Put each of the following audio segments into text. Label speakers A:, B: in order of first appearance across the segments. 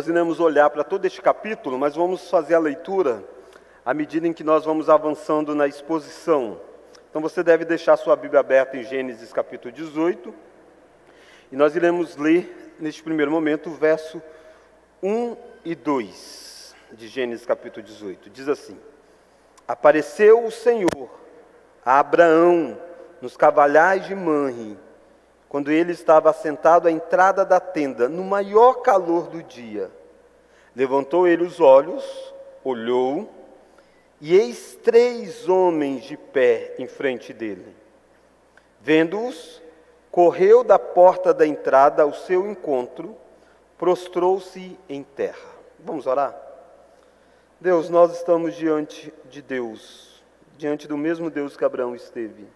A: Nós iremos olhar para todo este capítulo, mas vamos fazer a leitura à medida em que nós vamos avançando na exposição. Então você deve deixar sua Bíblia aberta em Gênesis capítulo 18, e nós iremos ler, neste primeiro momento, o verso 1 e 2 de Gênesis capítulo 18. Diz assim: Apareceu o Senhor a Abraão nos cavalhais de Manre, quando ele estava sentado à entrada da tenda, no maior calor do dia. Levantou ele os olhos, olhou, e eis três homens de pé em frente dele. Vendo-os, correu da porta da entrada ao seu encontro, prostrou-se em terra. Vamos orar? Deus, nós estamos diante de Deus, diante do mesmo Deus que Abraão esteve.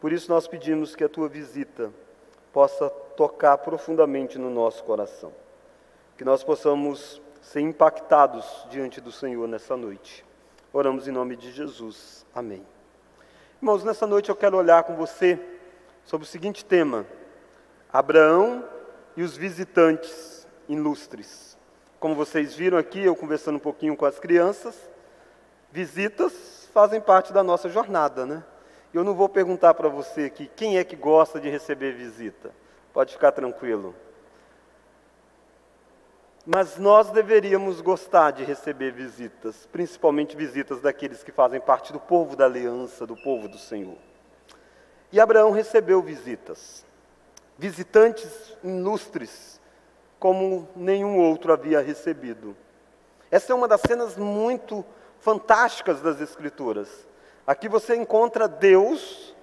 A: Por isso nós pedimos que a tua visita possa tocar profundamente no nosso coração, que nós possamos ser impactados diante do Senhor nessa noite. Oramos em nome de Jesus. Amém. Irmãos, nessa noite eu quero olhar com você sobre o seguinte tema: Abraão e os visitantes ilustres. Como vocês viram aqui, eu conversando um pouquinho com as crianças, visitas fazem parte da nossa jornada, né? Eu não vou perguntar para você aqui quem é que gosta de receber visita. Pode ficar tranquilo. Mas nós deveríamos gostar de receber visitas, principalmente visitas daqueles que fazem parte do povo da aliança, do povo do Senhor. E Abraão recebeu visitas, visitantes ilustres, como nenhum outro havia recebido. Essa é uma das cenas muito fantásticas das Escrituras. Aqui você encontra Deus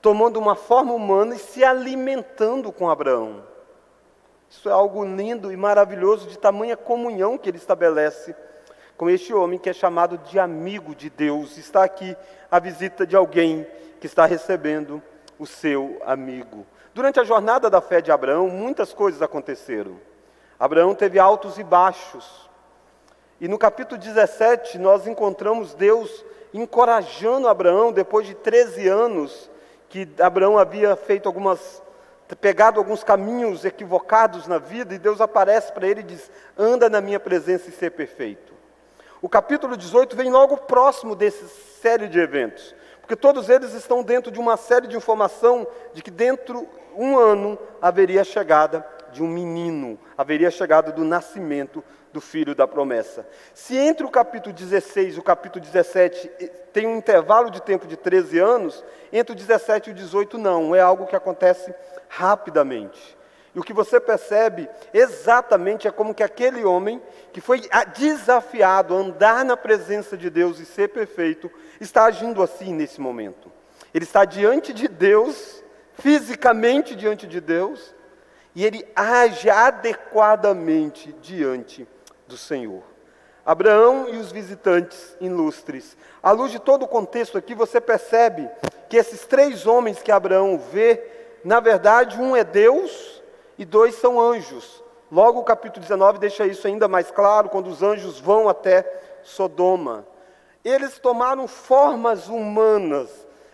A: tomando uma forma humana e se alimentando com Abraão. Isso é algo lindo e maravilhoso de tamanha comunhão que ele estabelece com este homem que é chamado de amigo de Deus. Está aqui a visita de alguém que está recebendo o seu amigo. Durante a jornada da fé de Abraão, muitas coisas aconteceram. Abraão teve altos e baixos. E no capítulo 17, nós encontramos Deus encorajando Abraão, depois de 13 anos que Abraão havia feito algumas pegado alguns caminhos equivocados na vida, e Deus aparece para ele e diz: anda na minha presença e ser perfeito. O capítulo 18 vem logo próximo desse série de eventos, porque todos eles estão dentro de uma série de informação de que dentro de um ano haveria a chegada de um menino, haveria a chegada do nascimento do filho da promessa. Se entre o capítulo 16 e o capítulo 17 eh, tem um intervalo de tempo de 13 anos, entre o 17 e o 18 não, é algo que acontece rapidamente. E o que você percebe exatamente é como que aquele homem que foi desafiado a andar na presença de Deus e ser perfeito, está agindo assim nesse momento. Ele está diante de Deus, fisicamente diante de Deus, e ele age adequadamente diante do Senhor. Abraão e os visitantes ilustres. À luz de todo o contexto aqui, você percebe que esses três homens que Abraão vê, na verdade, um é Deus e dois são anjos. Logo o capítulo 19 deixa isso ainda mais claro, quando os anjos vão até Sodoma. Eles tomaram formas humanas,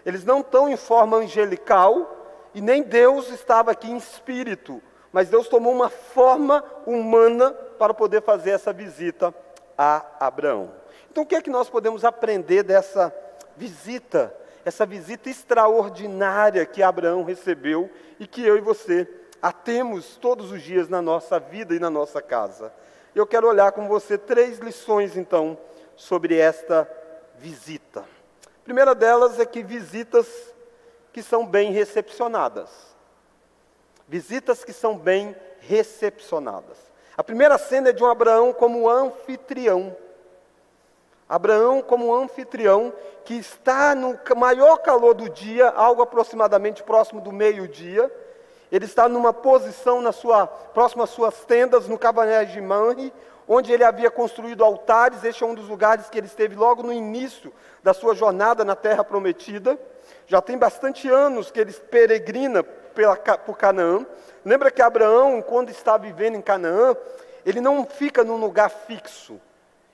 A: eles não estão em forma angelical, e nem Deus estava aqui em espírito, mas Deus tomou uma forma humana para poder fazer essa visita a Abraão. Então, o que é que nós podemos aprender dessa visita, essa visita extraordinária que Abraão recebeu e que eu e você a temos todos os dias na nossa vida e na nossa casa? Eu quero olhar com você três lições, então, sobre esta visita. A primeira delas é que visitas que são bem recepcionadas. Visitas que são bem recepcionadas. A primeira cena é de um Abraão como anfitrião. Abraão como anfitrião que está no maior calor do dia, algo aproximadamente próximo do meio-dia. Ele está numa posição na sua, às suas tendas, no Cabanés de Manre, onde ele havia construído altares. Este é um dos lugares que ele esteve logo no início da sua jornada na Terra Prometida. Já tem bastante anos que ele peregrina pela, por Canaã. Lembra que Abraão, quando está vivendo em Canaã, ele não fica num lugar fixo.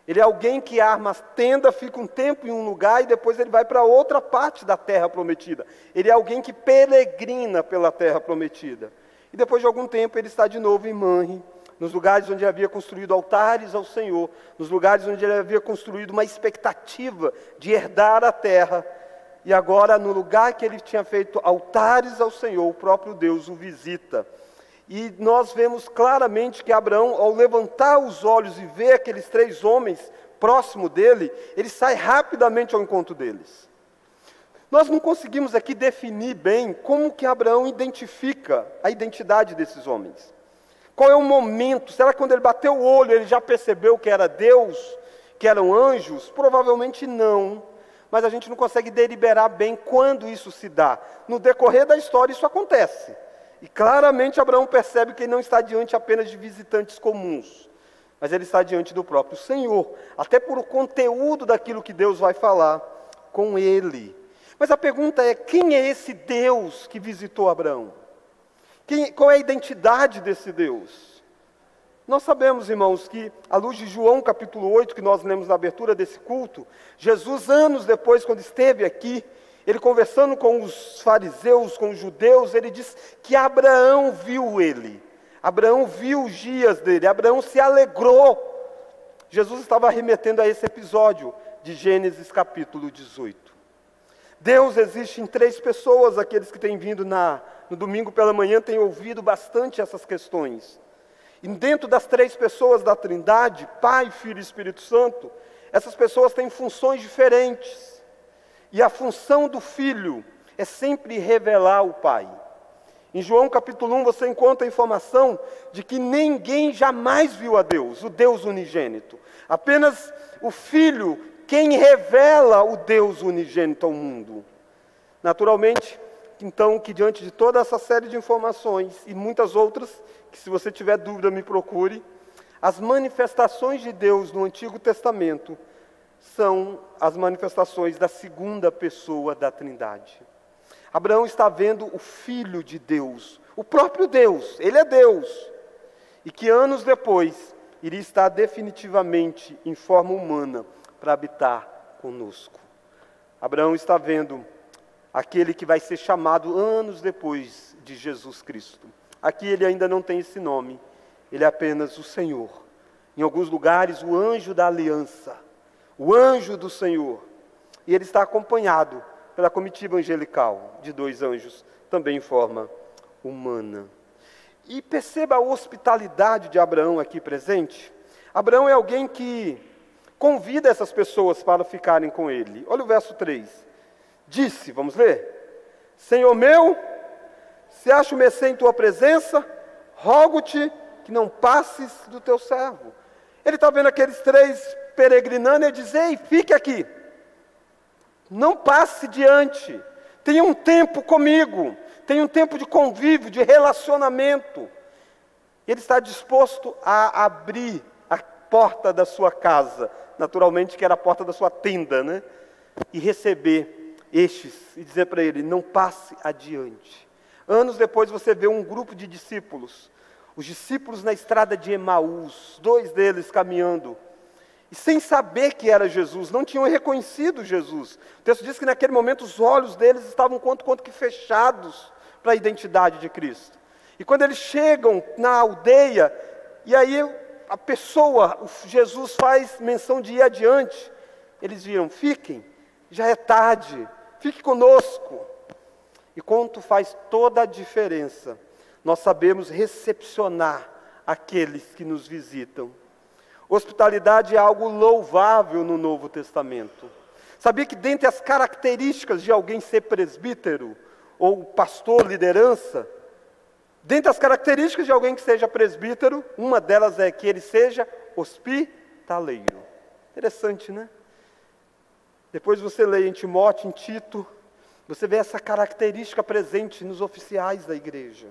A: Ele é alguém que arma tenda, fica um tempo em um lugar e depois ele vai para outra parte da terra prometida. Ele é alguém que peregrina pela terra prometida. E depois de algum tempo ele está de novo em Manre, nos lugares onde havia construído altares ao Senhor, nos lugares onde ele havia construído uma expectativa de herdar a terra. E agora, no lugar que ele tinha feito altares ao Senhor, o próprio Deus o visita. E nós vemos claramente que Abraão, ao levantar os olhos e ver aqueles três homens próximo dele, ele sai rapidamente ao encontro deles. Nós não conseguimos aqui definir bem como que Abraão identifica a identidade desses homens. Qual é o momento? Será que quando ele bateu o olho ele já percebeu que era Deus, que eram anjos? Provavelmente não. Mas a gente não consegue deliberar bem quando isso se dá. No decorrer da história isso acontece. E claramente Abraão percebe que ele não está diante apenas de visitantes comuns, mas ele está diante do próprio Senhor, até por o conteúdo daquilo que Deus vai falar com ele. Mas a pergunta é: quem é esse Deus que visitou Abraão? Quem, qual é a identidade desse Deus? Nós sabemos, irmãos, que, à luz de João capítulo 8, que nós lemos na abertura desse culto, Jesus, anos depois, quando esteve aqui, ele conversando com os fariseus, com os judeus, ele diz que Abraão viu ele. Abraão viu os dias dele, Abraão se alegrou. Jesus estava remetendo a esse episódio de Gênesis capítulo 18. Deus existe em três pessoas, aqueles que têm vindo na, no domingo pela manhã têm ouvido bastante essas questões. E dentro das três pessoas da Trindade, Pai, Filho e Espírito Santo, essas pessoas têm funções diferentes. E a função do Filho é sempre revelar o Pai. Em João capítulo 1 você encontra a informação de que ninguém jamais viu a Deus, o Deus unigênito. Apenas o Filho quem revela o Deus unigênito ao mundo. Naturalmente, então, que diante de toda essa série de informações e muitas outras, que se você tiver dúvida me procure, as manifestações de Deus no Antigo Testamento são as manifestações da segunda pessoa da Trindade. Abraão está vendo o Filho de Deus, o próprio Deus, ele é Deus, e que anos depois iria estar definitivamente em forma humana para habitar conosco. Abraão está vendo aquele que vai ser chamado anos depois de Jesus Cristo. Aqui ele ainda não tem esse nome, ele é apenas o Senhor. Em alguns lugares, o anjo da aliança, o anjo do Senhor. E ele está acompanhado pela comitiva angelical de dois anjos, também em forma humana. E perceba a hospitalidade de Abraão aqui presente. Abraão é alguém que convida essas pessoas para ficarem com ele. Olha o verso 3. Disse, vamos ler: Senhor meu, se acho mercê em tua presença, rogo-te que não passes do teu servo. Ele está vendo aqueles três peregrinando e diz: Ei, fique aqui, não passe diante, tenha um tempo comigo, tenha um tempo de convívio, de relacionamento. Ele está disposto a abrir a porta da sua casa naturalmente que era a porta da sua tenda, né? E receber estes e dizer para ele: não passe adiante. Anos depois você vê um grupo de discípulos, os discípulos na estrada de Emaús, dois deles caminhando, e sem saber que era Jesus, não tinham reconhecido Jesus. O texto diz que naquele momento os olhos deles estavam quanto quanto que fechados para a identidade de Cristo. E quando eles chegam na aldeia, e aí a pessoa, Jesus faz menção de ir adiante. Eles viram, fiquem, já é tarde, fique conosco. E quanto faz toda a diferença, nós sabemos recepcionar aqueles que nos visitam. Hospitalidade é algo louvável no Novo Testamento. Sabia que dentre as características de alguém ser presbítero, ou pastor, liderança, Dentre as características de alguém que seja presbítero, uma delas é que ele seja hospitaleiro. Interessante, né? Depois você lê em Timóteo, em Tito, você vê essa característica presente nos oficiais da igreja.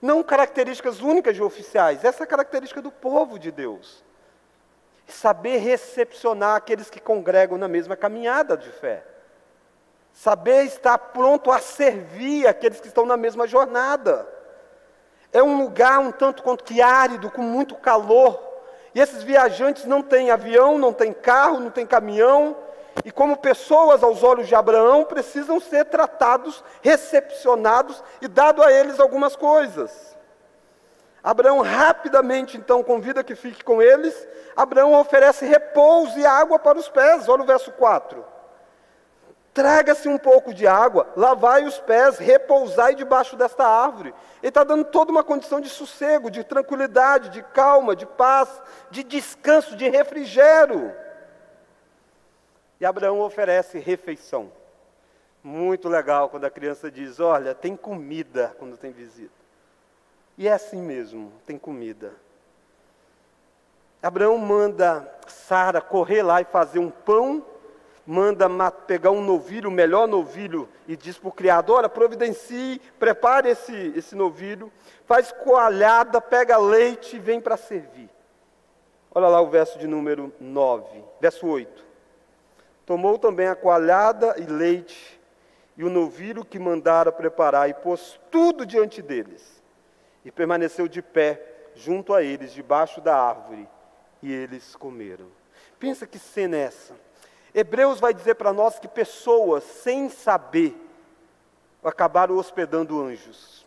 A: Não características únicas de oficiais, essa é característica do povo de Deus. Saber recepcionar aqueles que congregam na mesma caminhada de fé. Saber estar pronto a servir aqueles que estão na mesma jornada. É um lugar um tanto quanto que árido, com muito calor. E esses viajantes não têm avião, não têm carro, não têm caminhão. E como pessoas aos olhos de Abraão, precisam ser tratados, recepcionados e dado a eles algumas coisas. Abraão rapidamente então convida que fique com eles. Abraão oferece repouso e água para os pés. Olha o verso 4. Traga-se um pouco de água, lavai os pés, repousai debaixo desta árvore. Ele está dando toda uma condição de sossego, de tranquilidade, de calma, de paz, de descanso, de refrigério. E Abraão oferece refeição. Muito legal quando a criança diz: Olha, tem comida quando tem visita. E é assim mesmo, tem comida. Abraão manda Sara correr lá e fazer um pão, manda pegar um novilho, o melhor novilho, e diz para o criador: Olha, providencie, prepare esse, esse novilho, faz coalhada, pega leite e vem para servir. Olha lá o verso de número 9, verso 8. Tomou também a coalhada e leite, e o novilho que mandara preparar, e pôs tudo diante deles e permaneceu de pé junto a eles, debaixo da árvore, e eles comeram. Pensa que cena é essa? Hebreus vai dizer para nós que pessoas, sem saber, acabaram hospedando anjos.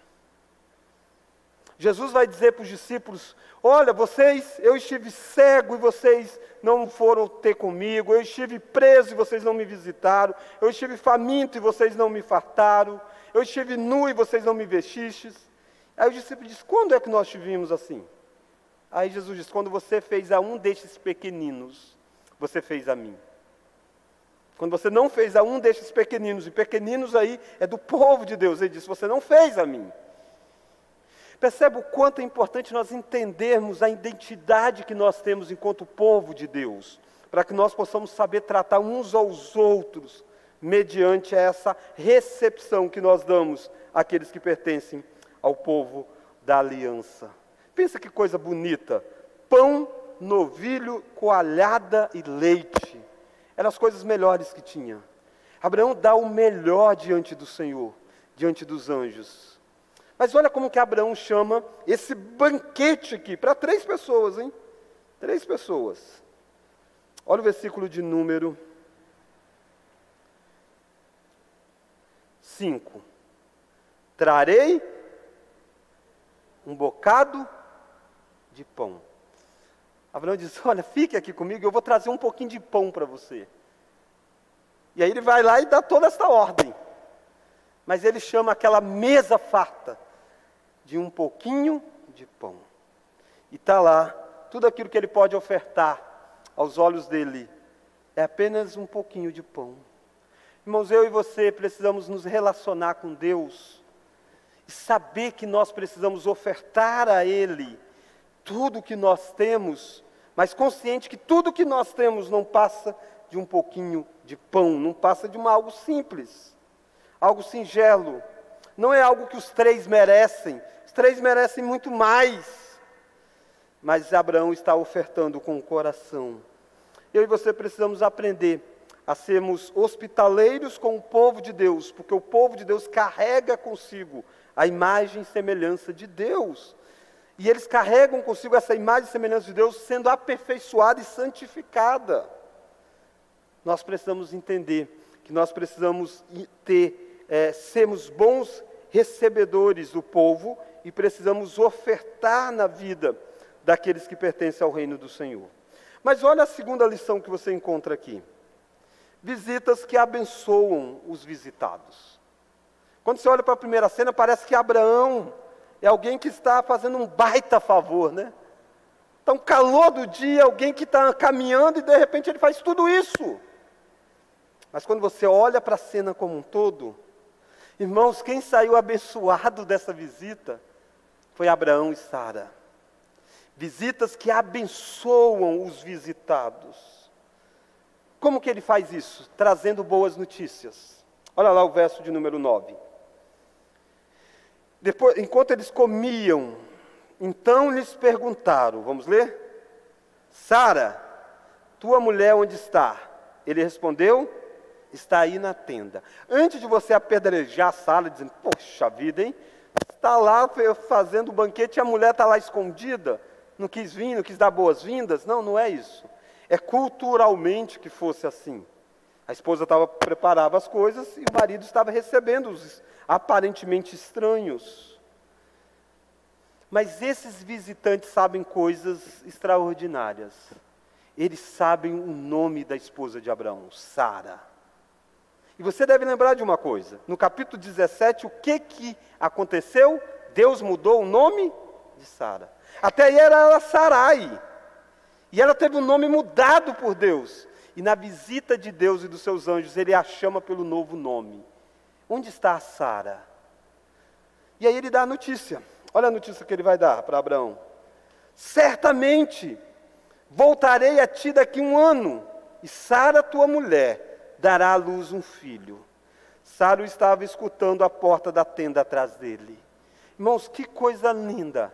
A: Jesus vai dizer para os discípulos: Olha, vocês, eu estive cego e vocês não foram ter comigo, eu estive preso e vocês não me visitaram, eu estive faminto e vocês não me fartaram, eu estive nu e vocês não me vestistes. Aí o discípulo diz: Quando é que nós te vimos assim? Aí Jesus diz: Quando você fez a um destes pequeninos, você fez a mim. Quando você não fez a um destes pequeninos, e pequeninos aí é do povo de Deus, ele diz: Você não fez a mim. Percebe o quanto é importante nós entendermos a identidade que nós temos enquanto povo de Deus, para que nós possamos saber tratar uns aos outros, mediante essa recepção que nós damos àqueles que pertencem ao povo da aliança. Pensa que coisa bonita: pão, novilho, coalhada e leite. Eram as coisas melhores que tinha. Abraão dá o melhor diante do Senhor, diante dos anjos. Mas olha como que Abraão chama esse banquete aqui para três pessoas, hein? Três pessoas. Olha o versículo de número 5. Trarei um bocado de pão. Abraão diz: Olha, fique aqui comigo, eu vou trazer um pouquinho de pão para você. E aí ele vai lá e dá toda essa ordem. Mas ele chama aquela mesa farta de um pouquinho de pão. E está lá, tudo aquilo que ele pode ofertar aos olhos dele é apenas um pouquinho de pão. Irmãos, eu e você precisamos nos relacionar com Deus e saber que nós precisamos ofertar a Ele tudo o que nós temos, mas consciente que tudo o que nós temos não passa de um pouquinho de pão, não passa de uma, algo simples, algo singelo. Não é algo que os três merecem, os três merecem muito mais. Mas Abraão está ofertando com o coração. Eu e você precisamos aprender a sermos hospitaleiros com o povo de Deus, porque o povo de Deus carrega consigo a imagem e semelhança de Deus. E eles carregam consigo essa imagem e semelhança de Deus sendo aperfeiçoada e santificada. Nós precisamos entender que nós precisamos ter, é, sermos bons recebedores do povo e precisamos ofertar na vida daqueles que pertencem ao reino do Senhor. Mas olha a segunda lição que você encontra aqui: visitas que abençoam os visitados. Quando você olha para a primeira cena, parece que Abraão é alguém que está fazendo um baita favor, né? Está um calor do dia, alguém que está caminhando e de repente ele faz tudo isso. Mas quando você olha para a cena como um todo, irmãos, quem saiu abençoado dessa visita foi Abraão e Sara. Visitas que abençoam os visitados. Como que ele faz isso? Trazendo boas notícias. Olha lá o verso de número 9. Depois, enquanto eles comiam, então lhes perguntaram, vamos ler? Sara, tua mulher onde está? Ele respondeu, está aí na tenda. Antes de você apedrejar Sara, dizendo, poxa vida, hein? Está lá fazendo o banquete e a mulher está lá escondida, não quis vir, não quis dar boas-vindas. Não, não é isso. É culturalmente que fosse assim. A esposa estava preparava as coisas e o marido estava recebendo os aparentemente estranhos. Mas esses visitantes sabem coisas extraordinárias. Eles sabem o nome da esposa de Abraão, Sara. E você deve lembrar de uma coisa: no capítulo 17, o que, que aconteceu? Deus mudou o nome de Sara. Até aí era ela Sarai. E ela teve o nome mudado por Deus. E na visita de Deus e dos seus anjos, ele a chama pelo novo nome. Onde está a Sara? E aí ele dá a notícia. Olha a notícia que ele vai dar para Abraão. Certamente voltarei a ti daqui um ano, e Sara, tua mulher, dará à luz um filho. Sara estava escutando a porta da tenda atrás dele. Irmãos, que coisa linda!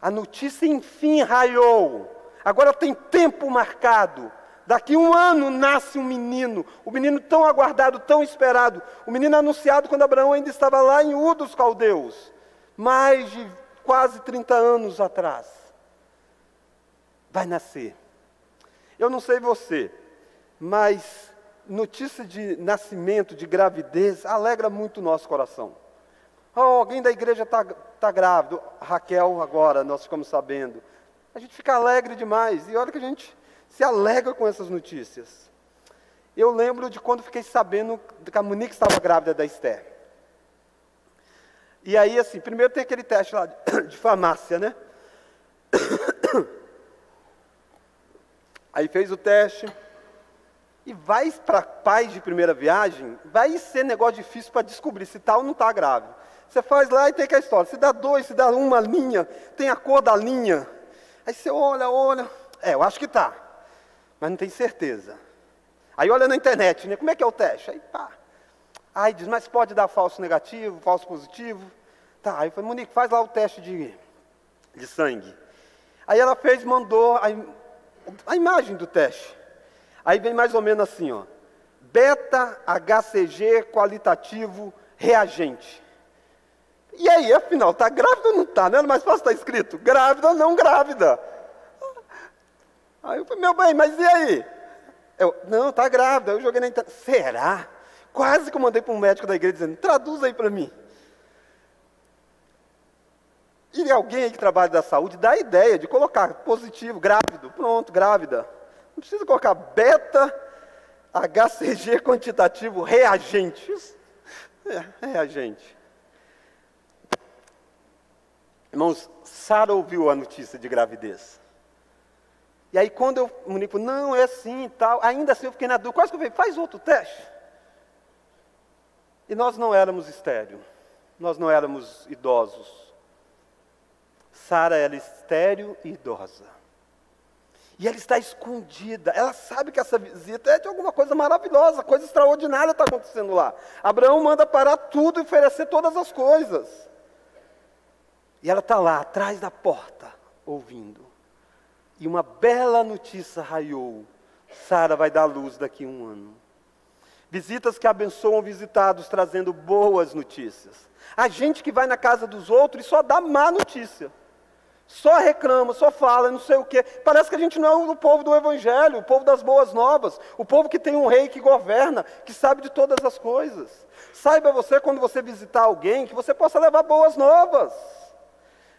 A: A notícia enfim raiou. Agora tem tempo marcado. Daqui um ano nasce um menino, o menino tão aguardado, tão esperado, o menino anunciado quando Abraão ainda estava lá em Ur dos Caldeus, mais de quase 30 anos atrás. Vai nascer. Eu não sei você, mas notícia de nascimento, de gravidez, alegra muito o nosso coração. Oh, alguém da igreja está tá grávido, Raquel agora, nós ficamos sabendo. A gente fica alegre demais, e olha que a gente se alegra com essas notícias. Eu lembro de quando fiquei sabendo que a Monique estava grávida da Esther. E aí, assim, primeiro tem aquele teste lá de farmácia, né? Aí fez o teste. E vai para pais de primeira viagem, vai ser negócio difícil para descobrir se tal tá ou não está grávida. Você faz lá e tem que a história. Se dá dois, se dá uma linha, tem a cor da linha. Aí você olha, olha. É, eu acho que está mas não tem certeza. Aí olha na internet, né? Como é que é o teste? Aí pá. Aí diz, mas pode dar falso negativo, falso positivo. Tá, aí foi, Monique, faz lá o teste de, de sangue. Aí ela fez, mandou a, a imagem do teste. Aí vem mais ou menos assim, ó. Beta HCG qualitativo reagente. E aí, afinal, está grávida ou não está? Não é mais fácil estar tá escrito? Grávida ou não grávida? Aí eu falei, meu bem, mas e aí? Eu, não, está grávida. Eu joguei na internet. Será? Quase que eu mandei para um médico da igreja dizendo, traduz aí para mim. E alguém aí que trabalha da saúde dá a ideia de colocar positivo, grávido, pronto, grávida. Não precisa colocar beta, HCG quantitativo, reagente. É, reagente. Irmãos, Sara ouviu a notícia de gravidez. E aí quando eu comunico, não, é assim e tal, ainda assim eu fiquei na dúvida, quase que eu falei, faz outro teste. E nós não éramos estéreo, nós não éramos idosos. Sara era estéreo e idosa. E ela está escondida, ela sabe que essa visita é de alguma coisa maravilhosa, coisa extraordinária está acontecendo lá. Abraão manda parar tudo e oferecer todas as coisas. E ela está lá, atrás da porta, ouvindo. E uma bela notícia raiou: Sara vai dar luz daqui a um ano. Visitas que abençoam visitados, trazendo boas notícias. A gente que vai na casa dos outros e só dá má notícia. Só reclama, só fala, não sei o quê. Parece que a gente não é o povo do Evangelho, o povo das boas novas, o povo que tem um rei que governa, que sabe de todas as coisas. Saiba você, quando você visitar alguém, que você possa levar boas novas.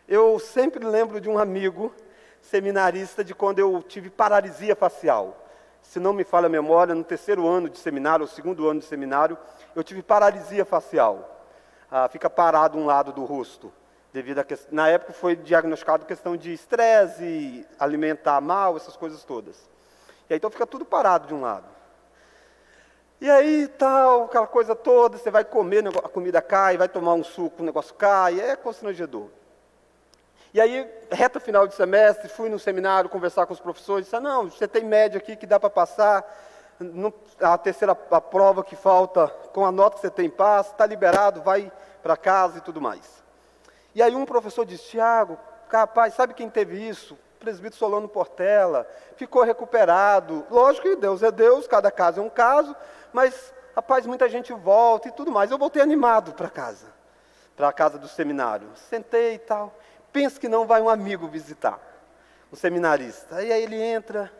A: Eu sempre lembro de um amigo seminarista de quando eu tive paralisia facial. Se não me falha a memória, no terceiro ano de seminário, ou segundo ano de seminário, eu tive paralisia facial. Ah, fica parado um lado do rosto. Devido a que... Na época foi diagnosticado questão de estresse, alimentar mal, essas coisas todas. E aí então fica tudo parado de um lado. E aí tal, aquela coisa toda, você vai comer, a comida cai, vai tomar um suco, o negócio cai, é constrangedor. E aí, reta final de semestre, fui no seminário conversar com os professores, disse, ah, não, você tem média aqui que dá para passar, a terceira a prova que falta, com a nota que você tem, passa, está liberado, vai para casa e tudo mais. E aí um professor disse, Tiago, capaz, sabe quem teve isso? O presbítero Solano Portela, ficou recuperado. Lógico que Deus é Deus, cada caso é um caso, mas, rapaz, muita gente volta e tudo mais. Eu voltei animado para casa, para a casa do seminário. Sentei e tal. Pensa que não vai um amigo visitar, um seminarista. E aí ele entra,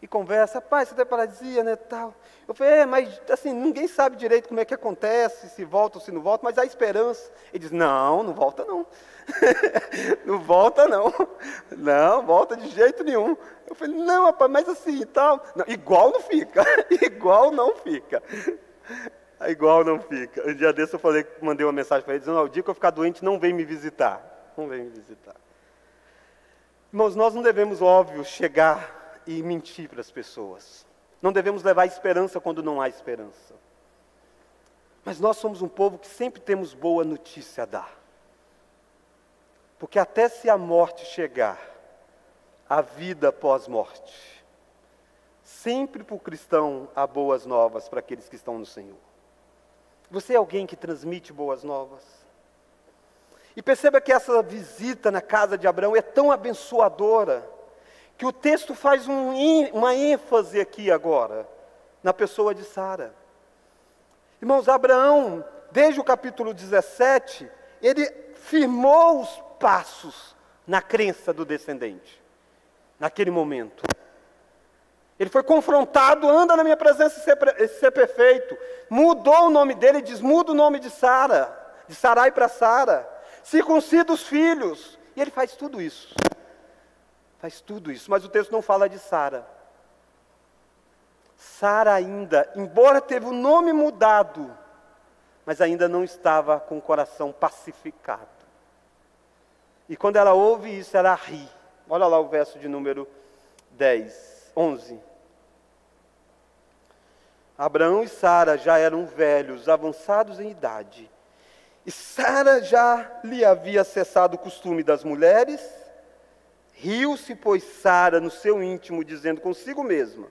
A: e conversa, pai, você tem paralisia, né, tal. Eu falei, é, mas assim, ninguém sabe direito como é que acontece, se volta ou se não volta, mas há esperança. Ele diz, não, não volta não. não volta não. Não, volta de jeito nenhum. Eu falei, não, rapaz, mas assim tal. Não, igual não fica, igual não fica. Igual não fica. Um dia desse eu falei, mandei uma mensagem para ele dizendo, o dia que eu ficar doente, não vem me visitar. Não vem me visitar. Irmãos, nós não devemos, óbvio, chegar e mentir para as pessoas. Não devemos levar esperança quando não há esperança. Mas nós somos um povo que sempre temos boa notícia a dar. Porque até se a morte chegar, a vida pós-morte, sempre para o cristão há boas novas para aqueles que estão no Senhor. Você é alguém que transmite boas novas? E perceba que essa visita na casa de Abraão é tão abençoadora que o texto faz um, uma ênfase aqui agora, na pessoa de Sara. Irmãos, Abraão, desde o capítulo 17, ele firmou os passos na crença do descendente, naquele momento. Ele foi confrontado, anda na minha presença e ser, ser perfeito. Mudou o nome dele, diz: muda o nome de Sara, de Sarai para Sara. Circuncida os filhos. E ele faz tudo isso faz tudo isso, mas o texto não fala de Sara. Sara ainda, embora teve o nome mudado, mas ainda não estava com o coração pacificado. E quando ela ouve isso, ela ri. Olha lá o verso de número 10, 11. Abraão e Sara já eram velhos, avançados em idade. E Sara já lhe havia cessado o costume das mulheres Riu-se, pois, Sara no seu íntimo, dizendo consigo mesma: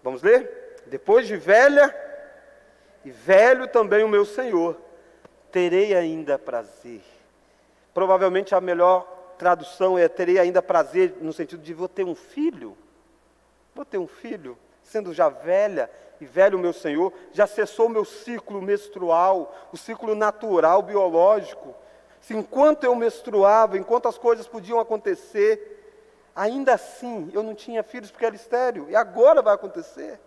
A: Vamos ler? Depois de velha, e velho também o meu Senhor, terei ainda prazer. Provavelmente a melhor tradução é terei ainda prazer, no sentido de vou ter um filho. Vou ter um filho, sendo já velha e velho o meu Senhor, já cessou o meu ciclo menstrual, o ciclo natural, biológico se enquanto eu menstruava, enquanto as coisas podiam acontecer, ainda assim eu não tinha filhos porque era estéreo, e agora vai acontecer.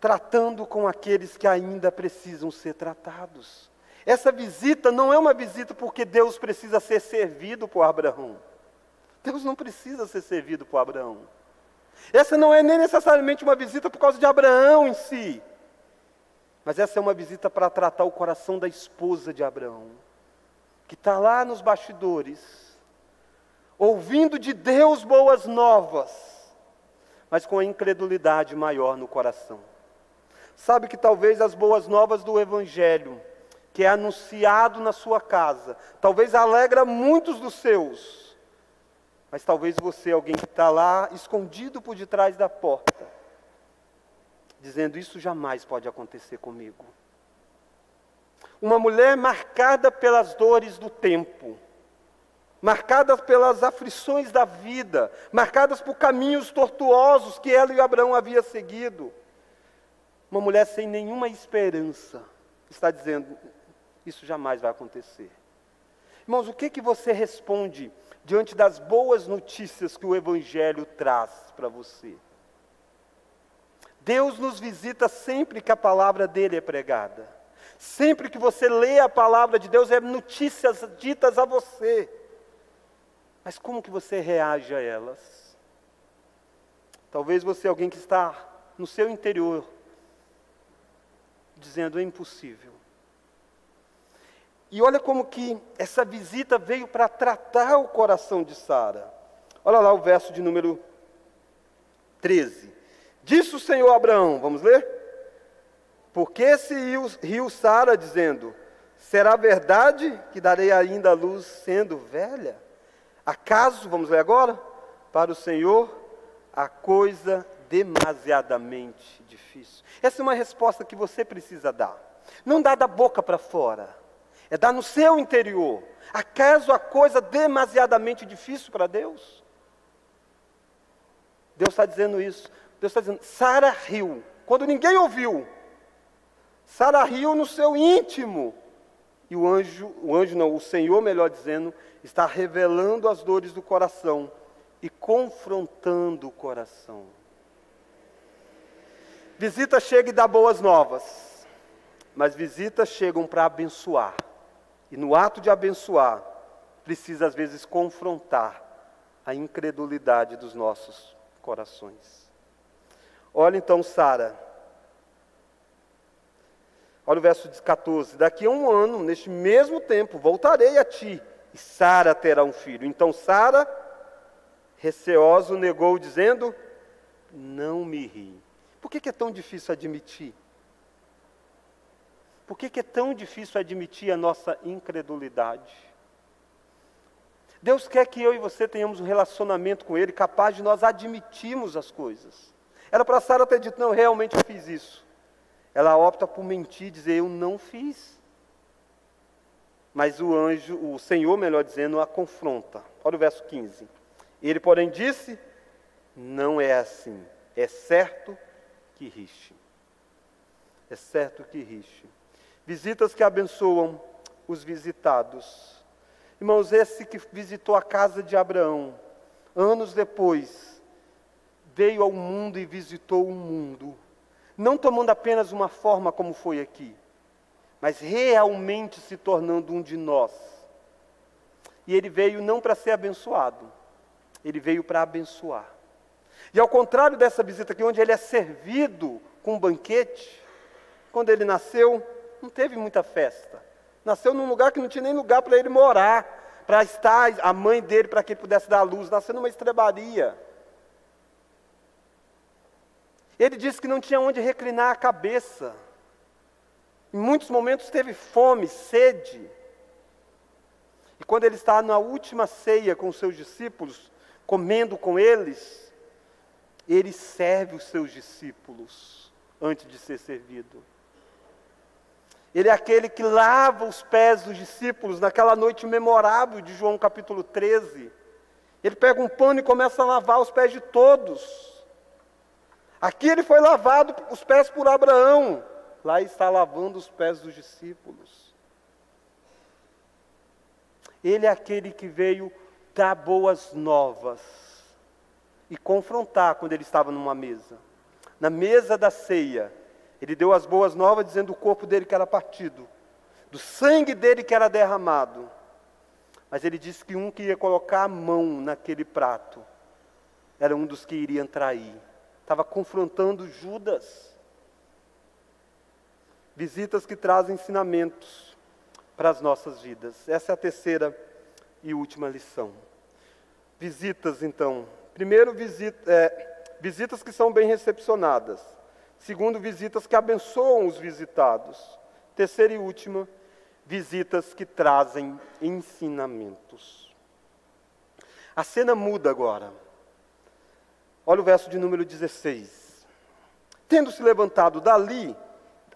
A: Tratando com aqueles que ainda precisam ser tratados. Essa visita não é uma visita porque Deus precisa ser servido por Abraão. Deus não precisa ser servido por Abraão. Essa não é nem necessariamente uma visita por causa de Abraão em si. Mas essa é uma visita para tratar o coração da esposa de Abraão, que está lá nos bastidores, ouvindo de Deus boas novas, mas com a incredulidade maior no coração. Sabe que talvez as boas novas do Evangelho, que é anunciado na sua casa, talvez alegra muitos dos seus, mas talvez você, alguém que está lá escondido por detrás da porta, dizendo: Isso jamais pode acontecer comigo. Uma mulher marcada pelas dores do tempo, marcada pelas aflições da vida, marcadas por caminhos tortuosos que ela e Abraão haviam seguido. Uma mulher sem nenhuma esperança está dizendo: Isso jamais vai acontecer. Irmãos, o que, que você responde diante das boas notícias que o Evangelho traz para você? Deus nos visita sempre que a palavra dele é pregada. Sempre que você lê a palavra de Deus, é notícias ditas a você. Mas como que você reage a elas? Talvez você é alguém que está no seu interior, dizendo é impossível. E olha como que essa visita veio para tratar o coração de Sara. Olha lá o verso de número 13. Disse o Senhor a Abraão, vamos ler? Porque se riu, Sara, dizendo: Será verdade que darei ainda a luz sendo velha? Acaso, vamos ler agora? Para o Senhor, a coisa demasiadamente difícil. Essa é uma resposta que você precisa dar. Não dá da boca para fora, é dar no seu interior. Acaso a coisa demasiadamente difícil para Deus? Deus está dizendo isso. Deus está dizendo, Sara riu. Quando ninguém ouviu, Sara riu no seu íntimo. E o anjo, o anjo não, o Senhor, melhor dizendo, está revelando as dores do coração e confrontando o coração. Visita chega e dá boas novas, mas visitas chegam para abençoar. E no ato de abençoar, precisa às vezes confrontar a incredulidade dos nossos corações. Olha então Sara. Olha o verso 14: Daqui a um ano, neste mesmo tempo, voltarei a ti, e Sara terá um filho. Então Sara, receoso, negou, dizendo: Não me ri. Por que, que é tão difícil admitir? Por que, que é tão difícil admitir a nossa incredulidade? Deus quer que eu e você tenhamos um relacionamento com Ele capaz de nós admitirmos as coisas. Era para Sara ter dito, não, realmente eu fiz isso. Ela opta por mentir e dizer, eu não fiz. Mas o anjo, o Senhor, melhor dizendo, a confronta. Olha o verso 15. Ele, porém, disse: Não é assim. É certo que rixe. É certo que rixe. Visitas que abençoam os visitados. Irmãos, esse que visitou a casa de Abraão, anos depois, veio ao mundo e visitou o mundo, não tomando apenas uma forma como foi aqui, mas realmente se tornando um de nós. E ele veio não para ser abençoado, ele veio para abençoar. E ao contrário dessa visita aqui, onde ele é servido com um banquete, quando ele nasceu, não teve muita festa. Nasceu num lugar que não tinha nem lugar para ele morar, para estar a mãe dele, para que ele pudesse dar luz. Nasceu numa estrebaria. Ele disse que não tinha onde reclinar a cabeça. Em muitos momentos teve fome, sede. E quando ele está na última ceia com os seus discípulos, comendo com eles, ele serve os seus discípulos antes de ser servido. Ele é aquele que lava os pés dos discípulos naquela noite memorável de João capítulo 13. Ele pega um pano e começa a lavar os pés de todos. Aqui ele foi lavado os pés por Abraão, lá está lavando os pés dos discípulos. Ele é aquele que veio dar boas novas e confrontar quando ele estava numa mesa. Na mesa da ceia, ele deu as boas novas dizendo do corpo dele que era partido, do sangue dele que era derramado. Mas ele disse que um que ia colocar a mão naquele prato era um dos que iriam trair. Estava confrontando Judas. Visitas que trazem ensinamentos para as nossas vidas. Essa é a terceira e última lição. Visitas, então. Primeiro, visita, é, visitas que são bem recepcionadas. Segundo, visitas que abençoam os visitados. Terceira e última, visitas que trazem ensinamentos. A cena muda agora. Olha o verso de número 16. Tendo se levantado dali,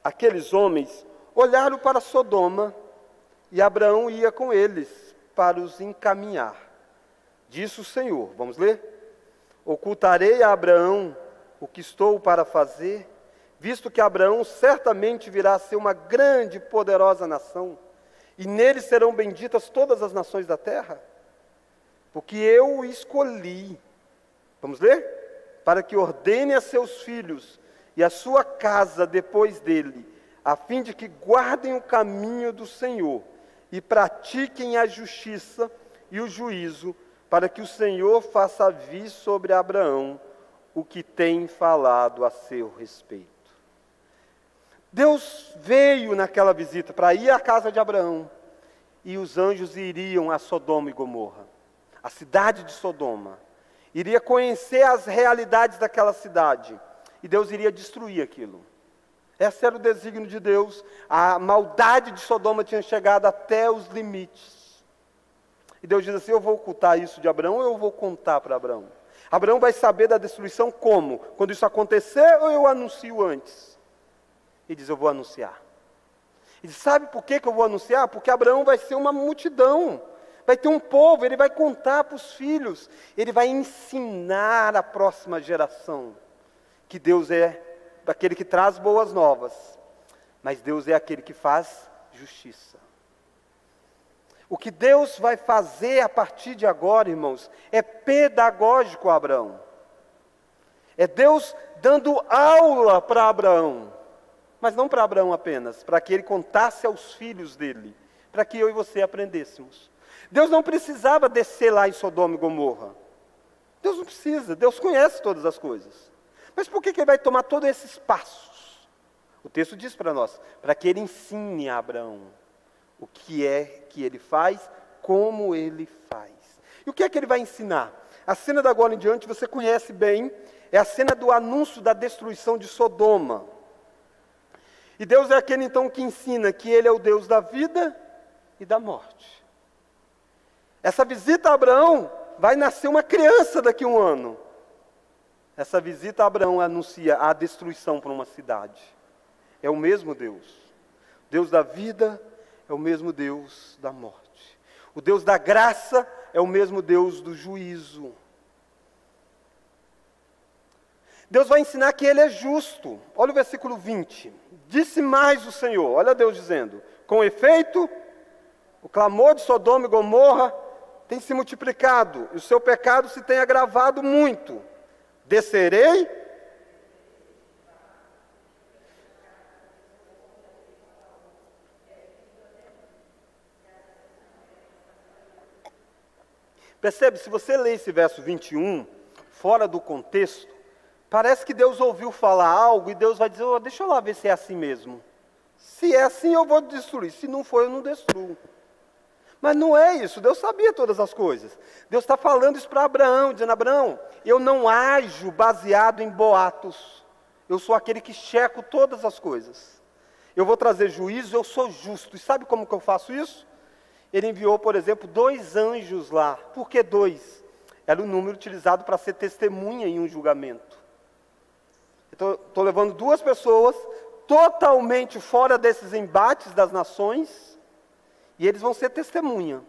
A: aqueles homens olharam para Sodoma e Abraão ia com eles para os encaminhar. Disse o Senhor, vamos ler? Ocultarei a Abraão o que estou para fazer visto que Abraão certamente virá a ser uma grande e poderosa nação, e nele serão benditas todas as nações da terra? Porque eu o escolhi, vamos ler? Para que ordene a seus filhos e a sua casa depois dele, a fim de que guardem o caminho do Senhor e pratiquem a justiça e o juízo, para que o Senhor faça vir sobre Abraão o que tem falado a seu respeito. Deus veio naquela visita para ir à casa de Abraão e os anjos iriam a Sodoma e Gomorra, a cidade de Sodoma. Iria conhecer as realidades daquela cidade e Deus iria destruir aquilo. Esse era o desígnio de Deus. A maldade de Sodoma tinha chegado até os limites. E Deus diz assim: Eu vou ocultar isso de Abraão ou eu vou contar para Abraão? Abraão vai saber da destruição como? Quando isso acontecer ou eu anuncio antes? e diz: Eu vou anunciar. E diz, sabe por que, que eu vou anunciar? Porque Abraão vai ser uma multidão, vai ter um povo, ele vai contar para os filhos, ele vai ensinar a próxima geração que Deus é aquele que traz boas novas, mas Deus é aquele que faz justiça. O que Deus vai fazer a partir de agora, irmãos, é pedagógico a Abraão. É Deus dando aula para Abraão. Mas não para Abraão apenas, para que ele contasse aos filhos dele, para que eu e você aprendêssemos. Deus não precisava descer lá em Sodoma e Gomorra. Deus não precisa, Deus conhece todas as coisas. Mas por que, que ele vai tomar todos esses passos? O texto diz para nós, para que ele ensine a Abraão o que é que ele faz, como ele faz. E o que é que ele vai ensinar? A cena da agora em diante você conhece bem, é a cena do anúncio da destruição de Sodoma. E Deus é aquele então que ensina que Ele é o Deus da vida e da morte. Essa visita a Abraão vai nascer uma criança daqui a um ano. Essa visita a Abraão anuncia a destruição para uma cidade. É o mesmo Deus. Deus da vida é o mesmo Deus da morte. O Deus da graça é o mesmo Deus do juízo. Deus vai ensinar que Ele é justo. Olha o versículo 20. Disse mais o Senhor, olha Deus dizendo: com efeito, o clamor de Sodoma e Gomorra tem se multiplicado, e o seu pecado se tem agravado muito. Descerei Percebe, se você lê esse verso 21, fora do contexto, parece que Deus ouviu falar algo e Deus vai dizer: oh, deixa eu lá ver se é assim mesmo. Se é assim, eu vou destruir. Se não for, eu não destruo. Mas não é isso, Deus sabia todas as coisas. Deus está falando isso para Abraão, dizendo: Abraão, eu não ajo baseado em boatos. Eu sou aquele que checo todas as coisas. Eu vou trazer juízo, eu sou justo. E sabe como que eu faço isso? ele enviou, por exemplo, dois anjos lá. Por que dois? Era o número utilizado para ser testemunha em um julgamento. Estou levando duas pessoas totalmente fora desses embates das nações, e eles vão ser testemunha.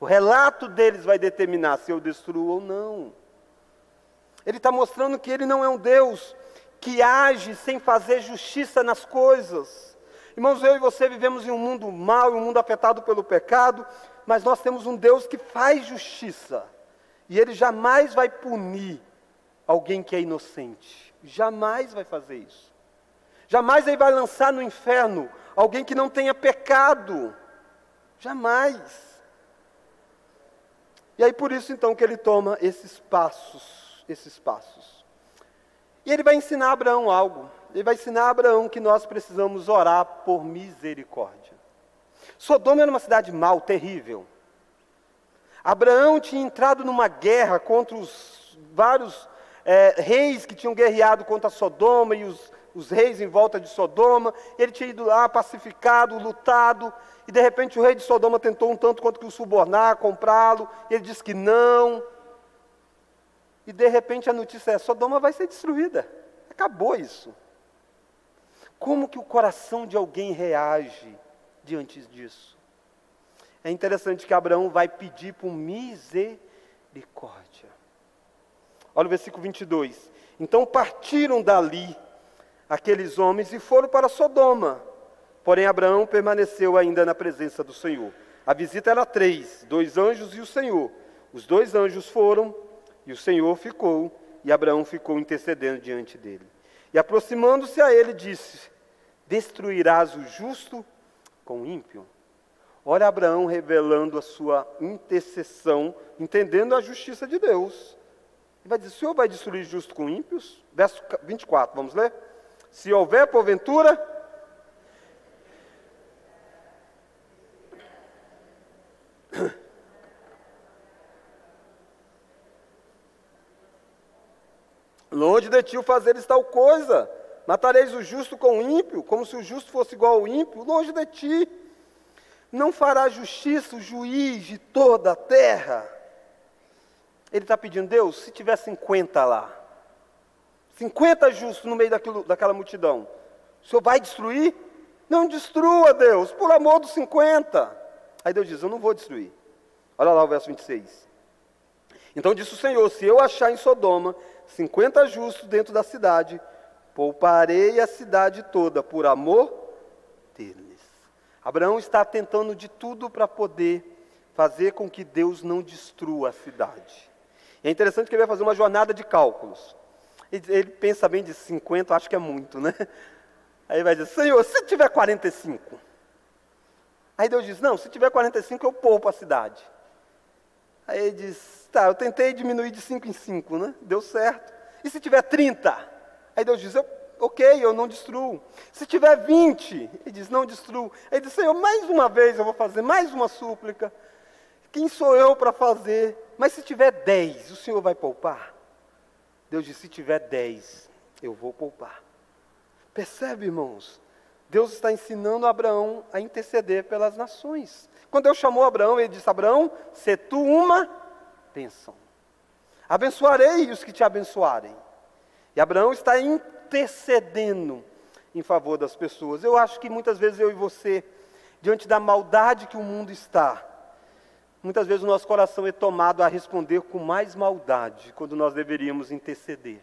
A: O relato deles vai determinar se eu destruo ou não. Ele está mostrando que ele não é um Deus que age sem fazer justiça nas coisas. Irmãos, eu e você vivemos em um mundo mau, um mundo afetado pelo pecado, mas nós temos um Deus que faz justiça. E Ele jamais vai punir alguém que é inocente. Jamais vai fazer isso. Jamais Ele vai lançar no inferno alguém que não tenha pecado. Jamais. E aí por isso então que ele toma esses passos, esses passos. E ele vai ensinar a Abraão algo ele vai ensinar a Abraão que nós precisamos orar por misericórdia. Sodoma era uma cidade mal, terrível. Abraão tinha entrado numa guerra contra os vários é, reis que tinham guerreado contra Sodoma e os, os reis em volta de Sodoma. Ele tinha ido lá pacificado, lutado, e de repente o rei de Sodoma tentou um tanto quanto que o subornar, comprá-lo, e ele disse que não. E de repente a notícia é: Sodoma vai ser destruída. Acabou isso. Como que o coração de alguém reage diante disso? É interessante que Abraão vai pedir por misericórdia. Olha o versículo 22. Então partiram dali aqueles homens e foram para Sodoma. Porém, Abraão permaneceu ainda na presença do Senhor. A visita era três: dois anjos e o Senhor. Os dois anjos foram e o Senhor ficou, e Abraão ficou intercedendo diante dele. E aproximando-se a ele, disse: Destruirás o justo com o ímpio? Olha Abraão revelando a sua intercessão, entendendo a justiça de Deus. Ele vai dizer: o Senhor vai destruir justo com ímpios? Verso 24, vamos ler? Se houver porventura. Longe de ti o fazeres tal coisa, Matareis o justo com o ímpio, como se o justo fosse igual ao ímpio, longe de ti. Não fará justiça o juiz de toda a terra. Ele está pedindo, Deus, se tiver 50 lá, 50 justos no meio daquilo, daquela multidão, o Senhor vai destruir? Não destrua, Deus, por amor dos 50. Aí Deus diz: Eu não vou destruir. Olha lá o verso 26. Então disse o Senhor: Se eu achar em Sodoma 50 justos dentro da cidade, Pouparei a cidade toda por amor deles. Abraão está tentando de tudo para poder fazer com que Deus não destrua a cidade. É interessante que ele vai fazer uma jornada de cálculos. Ele, pensa bem de 50, acho que é muito, né? Aí vai dizer, Senhor, se tiver 45. Aí Deus diz, não, se tiver 45 eu poupo a cidade. Aí ele diz, tá, eu tentei diminuir de 5 em 5, né? Deu certo. E se tiver 30? Aí Deus diz, eu, ok, eu não destruo. Se tiver 20, ele diz, não destruo. Aí ele diz, Senhor, mais uma vez eu vou fazer mais uma súplica. Quem sou eu para fazer? Mas se tiver 10, o Senhor vai poupar? Deus diz, se tiver 10, eu vou poupar. Percebe, irmãos? Deus está ensinando Abraão a interceder pelas nações. Quando Deus chamou Abraão, ele disse: Abraão, se tu uma bênção. Abençoarei os que te abençoarem. E Abraão está intercedendo em favor das pessoas. Eu acho que muitas vezes eu e você, diante da maldade que o mundo está, muitas vezes o nosso coração é tomado a responder com mais maldade, quando nós deveríamos interceder.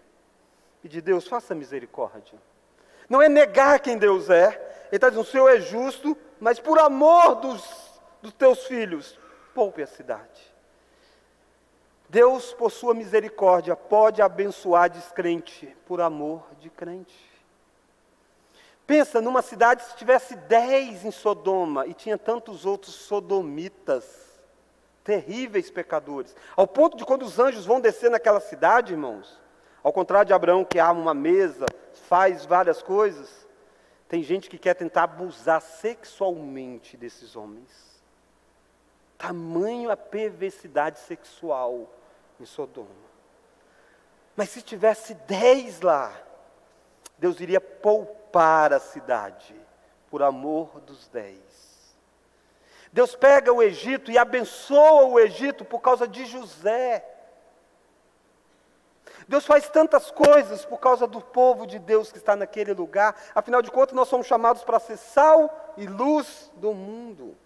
A: E de Deus, faça misericórdia. Não é negar quem Deus é. Ele está dizendo: o Senhor é justo, mas por amor dos, dos teus filhos, poupe a cidade. Deus, por sua misericórdia, pode abençoar descrente por amor de crente. Pensa numa cidade se tivesse dez em Sodoma e tinha tantos outros sodomitas, terríveis pecadores, ao ponto de quando os anjos vão descer naquela cidade, irmãos, ao contrário de Abraão que arma uma mesa, faz várias coisas, tem gente que quer tentar abusar sexualmente desses homens. Tamanho a perversidade sexual em Sodoma. Mas se tivesse dez lá, Deus iria poupar a cidade por amor dos dez. Deus pega o Egito e abençoa o Egito por causa de José. Deus faz tantas coisas por causa do povo de Deus que está naquele lugar. Afinal de contas, nós somos chamados para ser sal e luz do mundo.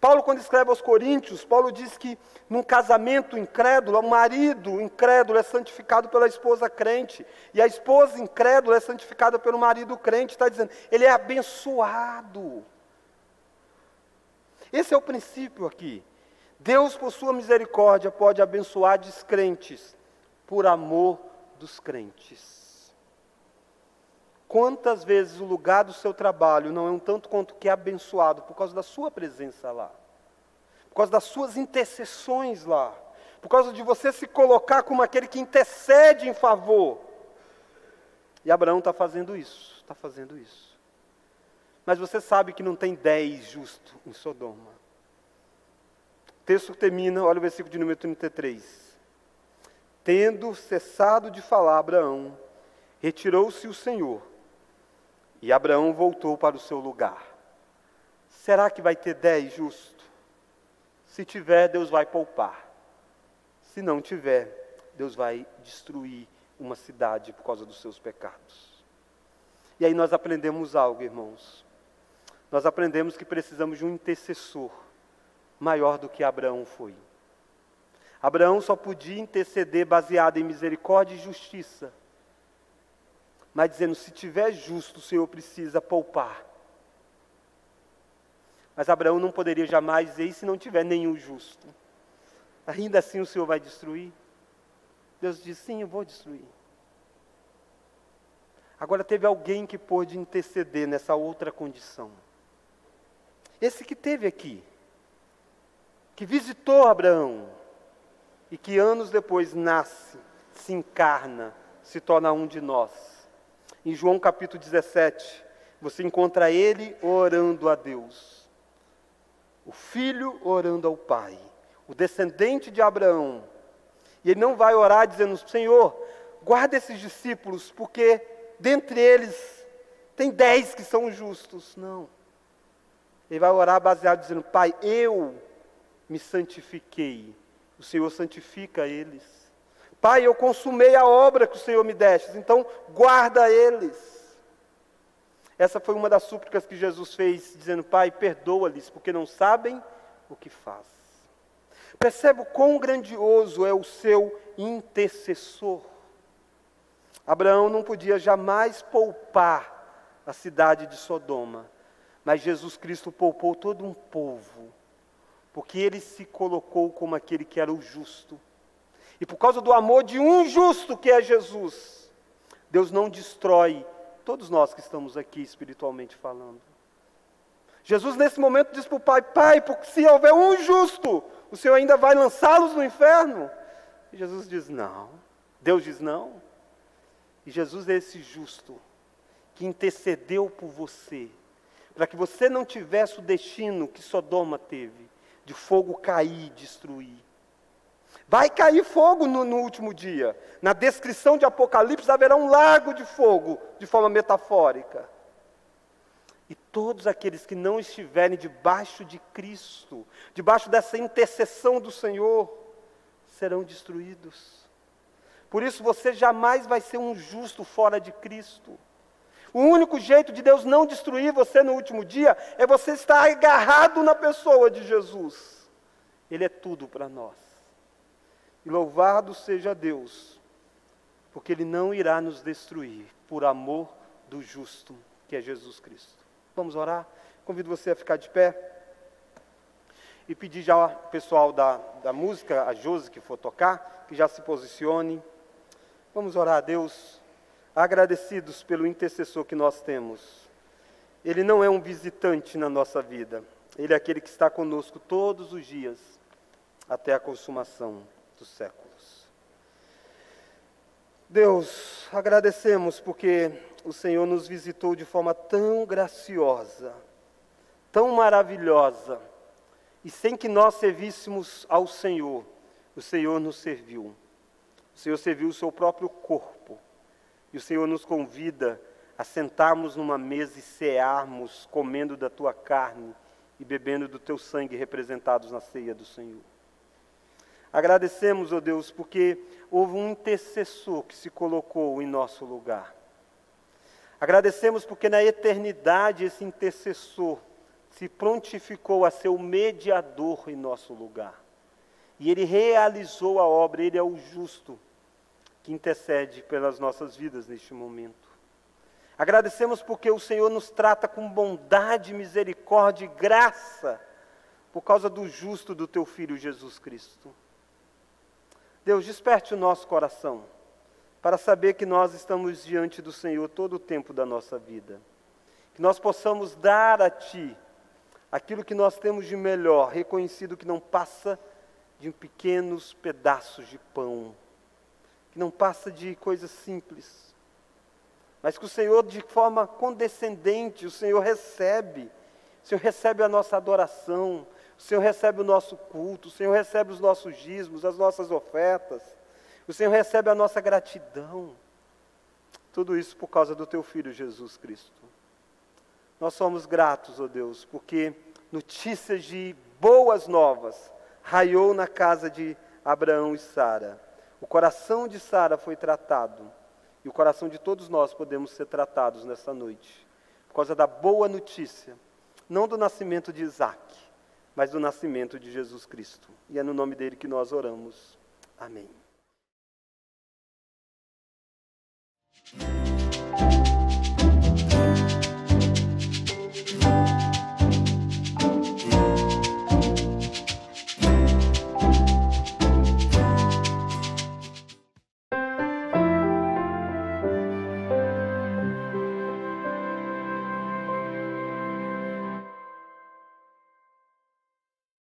A: Paulo, quando escreve aos Coríntios, Paulo diz que num casamento incrédulo, o marido incrédulo é santificado pela esposa crente, e a esposa incrédula é santificada pelo marido crente. Está dizendo, ele é abençoado. Esse é o princípio aqui. Deus, por sua misericórdia, pode abençoar descrentes por amor dos crentes. Quantas vezes o lugar do seu trabalho não é um tanto quanto que abençoado por causa da sua presença lá, por causa das suas intercessões lá, por causa de você se colocar como aquele que intercede em favor. E Abraão está fazendo isso, está fazendo isso. Mas você sabe que não tem dez justos em Sodoma. O texto termina, olha o versículo de número 33. Tendo cessado de falar Abraão, retirou-se o Senhor, e Abraão voltou para o seu lugar. Será que vai ter dez justo? Se tiver, Deus vai poupar. Se não tiver, Deus vai destruir uma cidade por causa dos seus pecados. E aí nós aprendemos algo, irmãos. Nós aprendemos que precisamos de um intercessor maior do que Abraão foi. Abraão só podia interceder baseado em misericórdia e justiça. Mas dizendo: se tiver justo, o Senhor precisa poupar. Mas Abraão não poderia jamais dizer: e se não tiver nenhum justo? Ainda assim o Senhor vai destruir? Deus disse: sim, eu vou destruir. Agora teve alguém que pôde interceder nessa outra condição. Esse que teve aqui, que visitou Abraão, e que anos depois nasce, se encarna, se torna um de nós. Em João capítulo 17, você encontra ele orando a Deus, o filho orando ao Pai, o descendente de Abraão. E ele não vai orar dizendo: Senhor, guarda esses discípulos, porque dentre eles tem dez que são justos. Não. Ele vai orar baseado dizendo: Pai, eu me santifiquei o Senhor santifica eles. Pai, eu consumei a obra que o Senhor me deste, então guarda eles. Essa foi uma das súplicas que Jesus fez, dizendo: Pai, perdoa-lhes, porque não sabem o que faz. Percebe o quão grandioso é o seu intercessor. Abraão não podia jamais poupar a cidade de Sodoma, mas Jesus Cristo poupou todo um povo porque ele se colocou como aquele que era o justo. E por causa do amor de um justo que é Jesus, Deus não destrói todos nós que estamos aqui espiritualmente falando. Jesus, nesse momento, diz para o Pai: Pai, porque se houver um justo, o Senhor ainda vai lançá-los no inferno? E Jesus diz: Não. Deus diz: Não. E Jesus é esse justo que intercedeu por você, para que você não tivesse o destino que Sodoma teve, de fogo cair e destruir. Vai cair fogo no, no, último dia. Na descrição de Apocalipse haverá um lago de fogo, de forma metafórica. E todos aqueles que não estiverem debaixo de Cristo, debaixo dessa intercessão do Senhor, serão destruídos. Por isso você jamais vai ser um justo fora de Cristo. O único jeito de Deus não destruir você no último dia é você estar agarrado na pessoa de Jesus. Ele é tudo para nós. E louvado seja Deus, porque Ele não irá nos destruir por amor do justo, que é Jesus Cristo. Vamos orar? Convido você a ficar de pé e pedir já ao pessoal da, da música, a Josi que for tocar, que já se posicione. Vamos orar a Deus, agradecidos pelo intercessor que nós temos. Ele não é um visitante na nossa vida, ele é aquele que está conosco todos os dias, até a consumação dos séculos. Deus, agradecemos porque o Senhor nos visitou de forma tão graciosa, tão maravilhosa, e sem que nós servíssemos ao Senhor, o Senhor nos serviu. O Senhor serviu o seu próprio corpo. E o Senhor nos convida a sentarmos numa mesa e cearmos, comendo da tua carne e bebendo do teu sangue representados na ceia do Senhor. Agradecemos, ó oh Deus, porque houve um intercessor que se colocou em nosso lugar. Agradecemos porque na eternidade esse intercessor se prontificou a ser o mediador em nosso lugar. E ele realizou a obra, ele é o justo que intercede pelas nossas vidas neste momento. Agradecemos porque o Senhor nos trata com bondade, misericórdia e graça, por causa do justo do teu Filho Jesus Cristo. Deus, desperte o nosso coração para saber que nós estamos diante do Senhor todo o tempo da nossa vida. Que nós possamos dar a Ti aquilo que nós temos de melhor, reconhecido que não passa de pequenos pedaços de pão que não passa de coisas simples, mas que o Senhor, de forma condescendente, o Senhor recebe, o Senhor recebe a nossa adoração, o Senhor recebe o nosso culto, o Senhor recebe os nossos dízimos, as nossas ofertas, o Senhor recebe a nossa gratidão. Tudo isso por causa do Teu Filho Jesus Cristo. Nós somos gratos, ó oh Deus, porque notícias de boas novas raiou na casa de Abraão e Sara. O coração de Sara foi tratado, e o coração de todos nós podemos ser tratados nessa noite, por causa da boa notícia, não do nascimento de Isaac, mas do nascimento de Jesus Cristo. E é no nome dele que nós oramos. Amém.